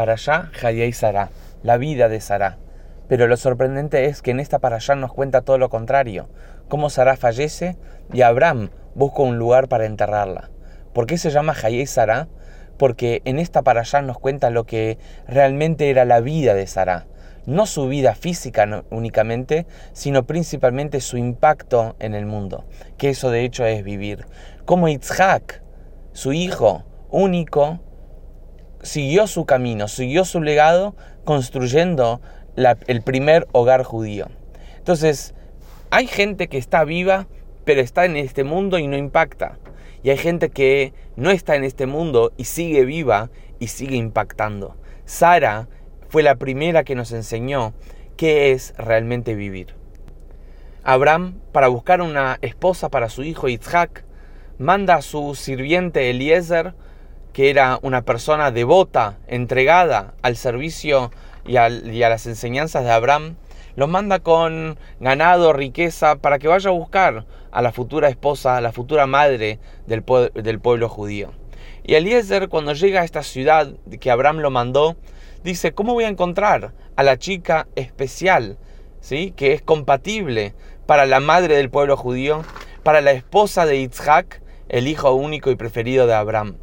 Para allá, Hayei Sara, la vida de Sara. Pero lo sorprendente es que en esta para allá nos cuenta todo lo contrario, cómo Sara fallece y Abraham busca un lugar para enterrarla. ¿Por qué se llama Hayei Sara? Porque en esta para allá nos cuenta lo que realmente era la vida de Sara. No su vida física únicamente, sino principalmente su impacto en el mundo, que eso de hecho es vivir. Como Itzhak, su hijo único, siguió su camino, siguió su legado construyendo el primer hogar judío. Entonces, hay gente que está viva, pero está en este mundo y no impacta. Y hay gente que no está en este mundo y sigue viva y sigue impactando. Sara fue la primera que nos enseñó qué es realmente vivir. Abraham, para buscar una esposa para su hijo Isaac, manda a su sirviente Eliezer que era una persona devota, entregada al servicio y, a las enseñanzas de Abraham, los manda con ganado, riqueza, para que vaya a buscar a la futura esposa, a la futura madre del, del pueblo judío. Y Eliezer, cuando llega a esta ciudad que Abraham lo mandó, dice, ¿cómo voy a encontrar a la chica especial, ¿sí? que es compatible para la madre del pueblo judío, para la esposa de Isaac, el hijo único y preferido de Abraham?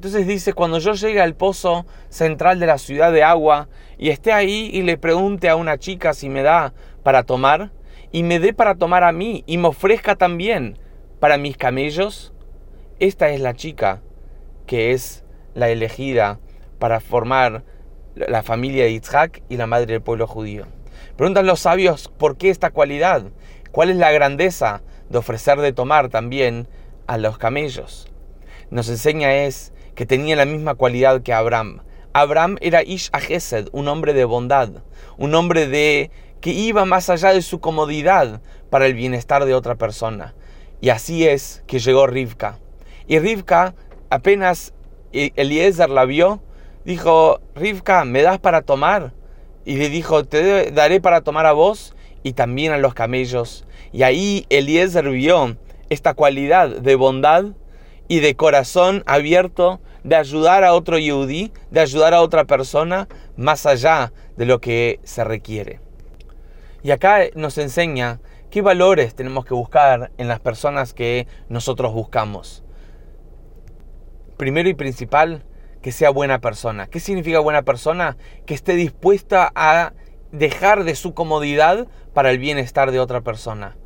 Entonces dice, cuando yo llegue al pozo central de la ciudad de agua y esté ahí y le pregunte a una chica si me da para tomar, y me dé para tomar a mí y me ofrezca también para mis camellos, esta es la chica que es la elegida para formar la familia de Isaac y la madre del pueblo judío. Preguntan los sabios por qué esta cualidad, cuál es la grandeza de ofrecer de tomar también a los camellos. Nos enseña es que tenía la misma cualidad que Abraham. Abraham era Ish Ahesed, un hombre de bondad, un hombre de que iba más allá de su comodidad para el bienestar de otra persona. Y así es que llegó Rivka. Y Rivka, apenas e-, Eliezer la vio, dijo, Rivka, ¿me das para tomar? Y le dijo, te daré para tomar a vos y también a los camellos. Y ahí Eliezer vio esta cualidad de bondad y de corazón abierto de ayudar a otro yudí, de ayudar a otra persona más allá de lo que se requiere. Y acá nos enseña qué valores tenemos que buscar en las personas que nosotros buscamos. Primero y principal, que sea buena persona. ¿Qué significa buena persona? Que esté dispuesta a dejar de su comodidad para el bienestar de otra persona.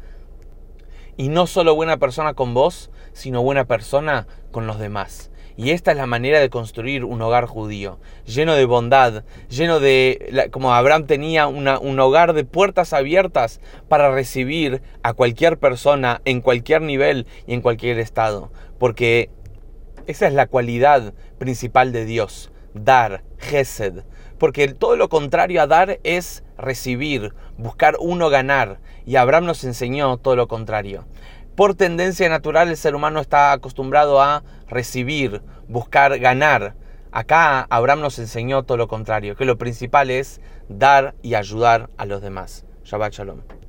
Y no solo buena persona con vos, sino buena persona con los demás. Y esta es la manera de construir un hogar judío, lleno de bondad, lleno de, como Abraham tenía un hogar de puertas abiertas para recibir a cualquier persona en cualquier nivel y en cualquier estado. Porque esa es la cualidad principal de Dios, dar, gesed. Porque todo lo contrario a dar es recibir, buscar uno ganar. Y Abraham nos enseñó todo lo contrario. Por tendencia natural el ser humano está acostumbrado a recibir, buscar ganar. Acá Abraham nos enseñó todo lo contrario, que lo principal es dar y ayudar a los demás. Shabbat Shalom.